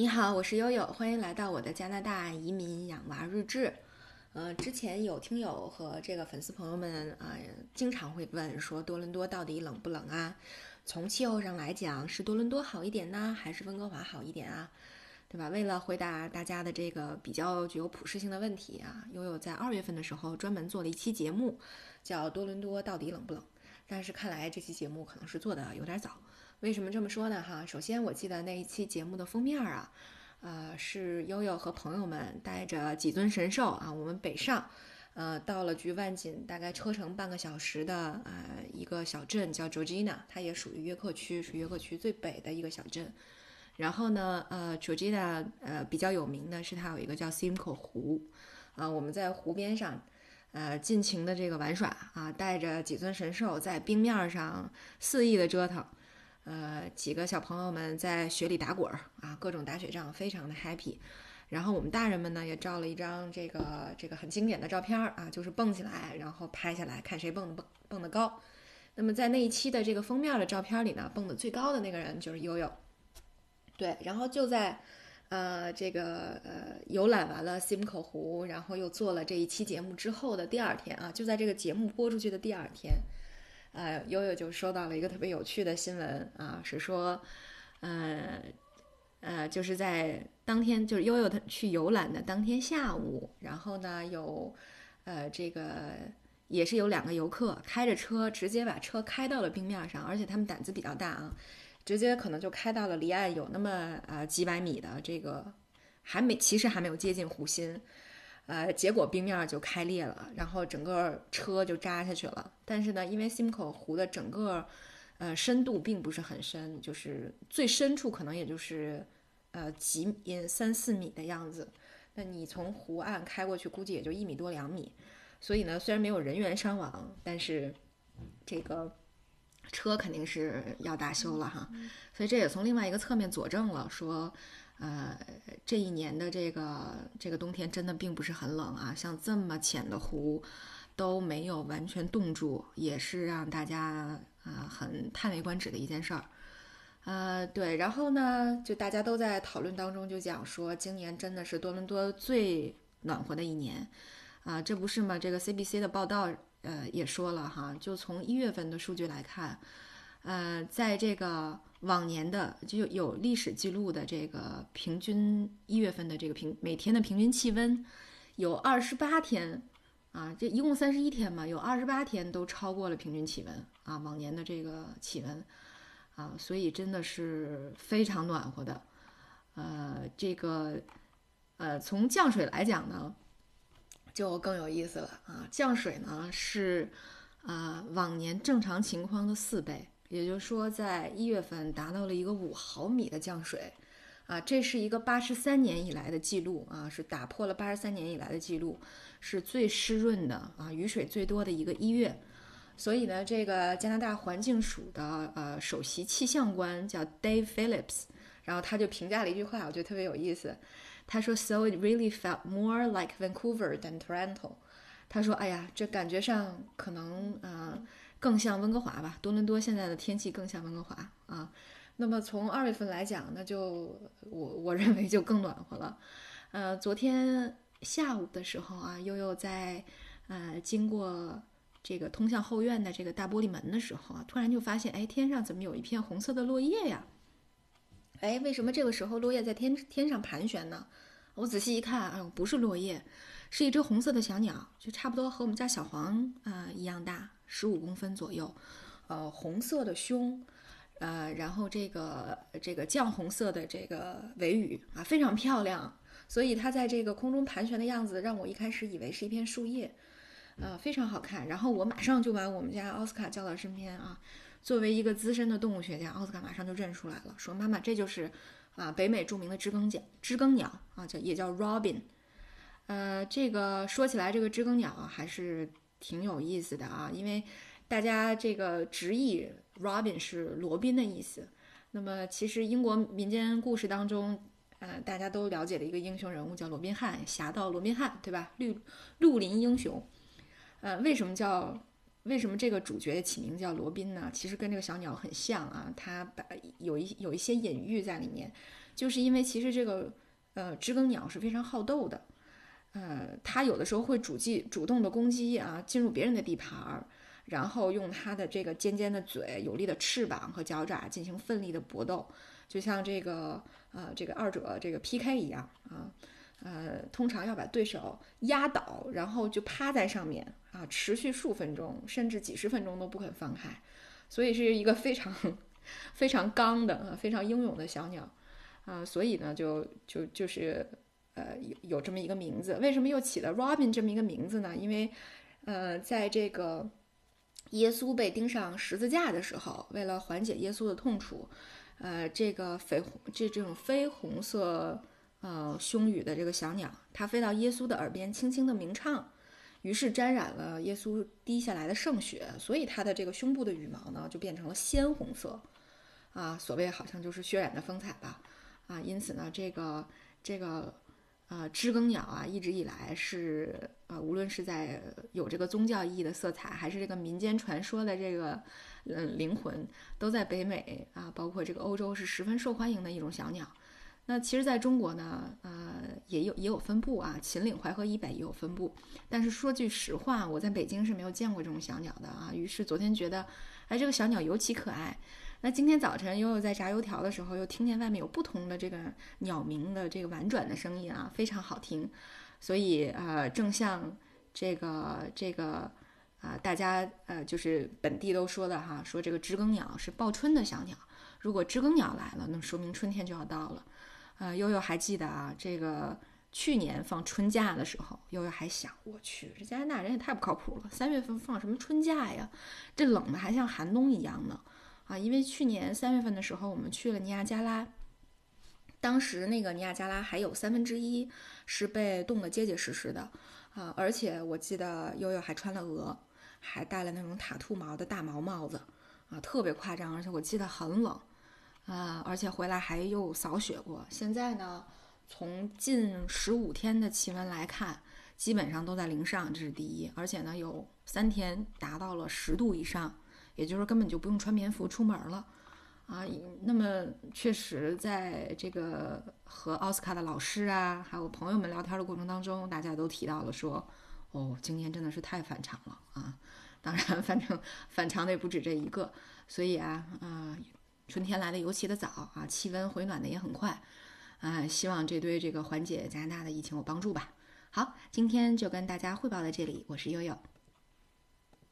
你好，我是悠悠，欢迎来到我的加拿大移民养娃日志。呃，之前有听友和这个粉丝朋友们啊，经常会问说多伦多到底冷不冷啊？从气候上来讲，是多伦多好一点呢，还是温哥华好一点啊？对吧？为了回答大家的这个比较具有普适性的问题啊，悠悠在二月份的时候专门做了一期节目，叫多伦多到底冷不冷？但是看来这期节目可能是做的有点早。为什么这么说呢？哈，首先我记得那一期节目的封面啊，呃，是悠悠和朋友们带着几尊神兽啊，我们北上，呃，到了距万锦大概车程半个小时的呃一个小镇叫 Georgina，它也属于约克区，是约克区最北的一个小镇。然后呢，呃，Georgina 呃比较有名的是它有一个叫 Simco 湖，啊，我们在湖边上，呃，尽情的这个玩耍啊，带着几尊神兽在冰面上肆意的折腾。呃，几个小朋友们在雪里打滚儿啊，各种打雪仗，非常的 happy。然后我们大人们呢，也照了一张这个这个很经典的照片儿啊，就是蹦起来，然后拍下来看谁蹦的蹦蹦得高。那么在那一期的这个封面的照片里呢，蹦得最高的那个人就是悠悠。对，然后就在呃这个呃游览完了 Simco 湖，然后又做了这一期节目之后的第二天啊，就在这个节目播出去的第二天。呃，悠悠就收到了一个特别有趣的新闻啊，是说，呃，呃，就是在当天，就是悠悠他去游览的当天下午，然后呢，有，呃，这个也是有两个游客开着车直接把车开到了冰面上，而且他们胆子比较大啊，直接可能就开到了离岸有那么呃几百米的这个，还没其实还没有接近湖心。呃，结果冰面就开裂了，然后整个车就扎下去了。但是呢，因为 Simcoe 湖的整个，呃，深度并不是很深，就是最深处可能也就是，呃，几米三四米的样子。那你从湖岸开过去，估计也就一米多两米。所以呢，虽然没有人员伤亡，但是这个车肯定是要大修了哈。所以这也从另外一个侧面佐证了说。呃，这一年的这个这个冬天真的并不是很冷啊，像这么浅的湖都没有完全冻住，也是让大家啊很叹为观止的一件事儿。呃，对，然后呢，就大家都在讨论当中就讲说，今年真的是多伦多最暖和的一年啊，这不是吗？这个 CBC 的报道呃也说了哈，就从一月份的数据来看，呃，在这个。往年的就有历史记录的这个平均一月份的这个平每天的平均气温，有二十八天，啊，这一共三十一天嘛，有二十八天都超过了平均气温啊，往年的这个气温，啊，所以真的是非常暖和的，呃，这个，呃，从降水来讲呢，就更有意思了啊，降水呢是，啊，往年正常情况的四倍。也就是说，在一月份达到了一个五毫米的降水，啊，这是一个八十三年以来的记录啊，是打破了八十三年以来的记录，是最湿润的啊，雨水最多的一个一月。所以呢，这个加拿大环境署的呃首席气象官叫 Dave Phillips，然后他就评价了一句话，我觉得特别有意思。他说：“So it really felt more like Vancouver than Toronto。”他说：“哎呀，这感觉上可能啊。”更像温哥华吧，多伦多现在的天气更像温哥华啊。那么从二月份来讲，那就我我认为就更暖和了。呃，昨天下午的时候啊，悠悠在呃经过这个通向后院的这个大玻璃门的时候啊，突然就发现，哎，天上怎么有一片红色的落叶呀？哎，为什么这个时候落叶在天天上盘旋呢？我仔细一看，哎呦，不是落叶，是一只红色的小鸟，就差不多和我们家小黄啊一样大。十五公分左右，呃，红色的胸，呃，然后这个这个绛红色的这个尾羽啊，非常漂亮。所以它在这个空中盘旋的样子，让我一开始以为是一片树叶，呃，非常好看。然后我马上就把我们家奥斯卡叫到身边啊，作为一个资深的动物学家，奥斯卡马上就认出来了，说：“妈妈，这就是啊，北美著名的知更鸟，知更鸟啊，叫也叫 robin。呃，这个说起来，这个知更鸟，还是。”挺有意思的啊，因为大家这个直译 Robin 是罗宾的意思。那么其实英国民间故事当中，呃，大家都了解的一个英雄人物叫罗宾汉，侠盗罗宾汉，对吧？绿绿林英雄。呃，为什么叫为什么这个主角起名叫罗宾呢？其实跟这个小鸟很像啊，它把有一有一些隐喻在里面。就是因为其实这个呃知更鸟是非常好斗的，呃，它有的时候会主击主动的攻击啊，进入别人的地盘儿，然后用它的这个尖尖的嘴、有力的翅膀和脚爪进行奋力的搏斗，就像这个呃这个二者这个 PK 一样啊。呃，通常要把对手压倒，然后就趴在上面啊，持续数分钟，甚至几十分钟都不肯放开，所以是一个非常非常刚的，非常英勇的小鸟啊，所以呢，就就就是呃有有这么一个名字。为什么又起了 Robin 这么一个名字呢？因为呃，在这个耶稣被钉上十字架的时候，为了缓解耶稣的痛楚，呃，这个绯红这这种绯红色。呃，胸羽的这个小鸟，它飞到耶稣的耳边，轻轻的鸣唱，于是沾染了耶稣滴下来的圣血，所以它的这个胸部的羽毛呢，就变成了鲜红色，啊，所谓好像就是血染的风采吧，啊，因此呢，这个这个呃知更鸟啊，一直以来是呃，无论是在有这个宗教意义的色彩，还是这个民间传说的这个嗯灵魂，都在北美啊，包括这个欧洲是十分受欢迎的一种小鸟。那其实，在中国呢，呃，也有也有分布啊，秦岭淮河以北也有分布。但是说句实话，我在北京是没有见过这种小鸟的啊。于是昨天觉得，哎，这个小鸟尤其可爱。那今天早晨悠悠在炸油条的时候，又听见外面有不同的这个鸟鸣的这个婉转的声音啊，非常好听。所以呃，正像这个这个啊，大家呃，就是本地都说的哈，说这个知更鸟是报春的小鸟。如果知更鸟来了，那说明春天就要到了。呃，悠悠还记得啊，这个去年放春假的时候，悠悠还想，我去，这加拿大人也太不靠谱了，三月份放什么春假呀？这冷的还像寒冬一样呢，啊，因为去年三月份的时候，我们去了尼亚加拉，当时那个尼亚加拉还有三分之一是被冻得结结实实的，啊，而且我记得悠悠还穿了鹅，还戴了那种獭兔毛的大毛帽子，啊，特别夸张，而且我记得很冷。啊，而且回来还又扫雪过。现在呢，从近十五天的气温来看，基本上都在零上，这是第一。而且呢，有三天达到了十度以上，也就是根本就不用穿棉服出门了。啊，那么确实在这个和奥斯卡的老师啊，还有朋友们聊天的过程当中，大家都提到了说，哦，今年真的是太反常了啊。当然，反正反常的也不止这一个，所以啊，啊。春天来的尤其的早啊，气温回暖的也很快，啊，希望这对这个缓解加拿大的疫情有帮助吧。好，今天就跟大家汇报到这里，我是悠悠。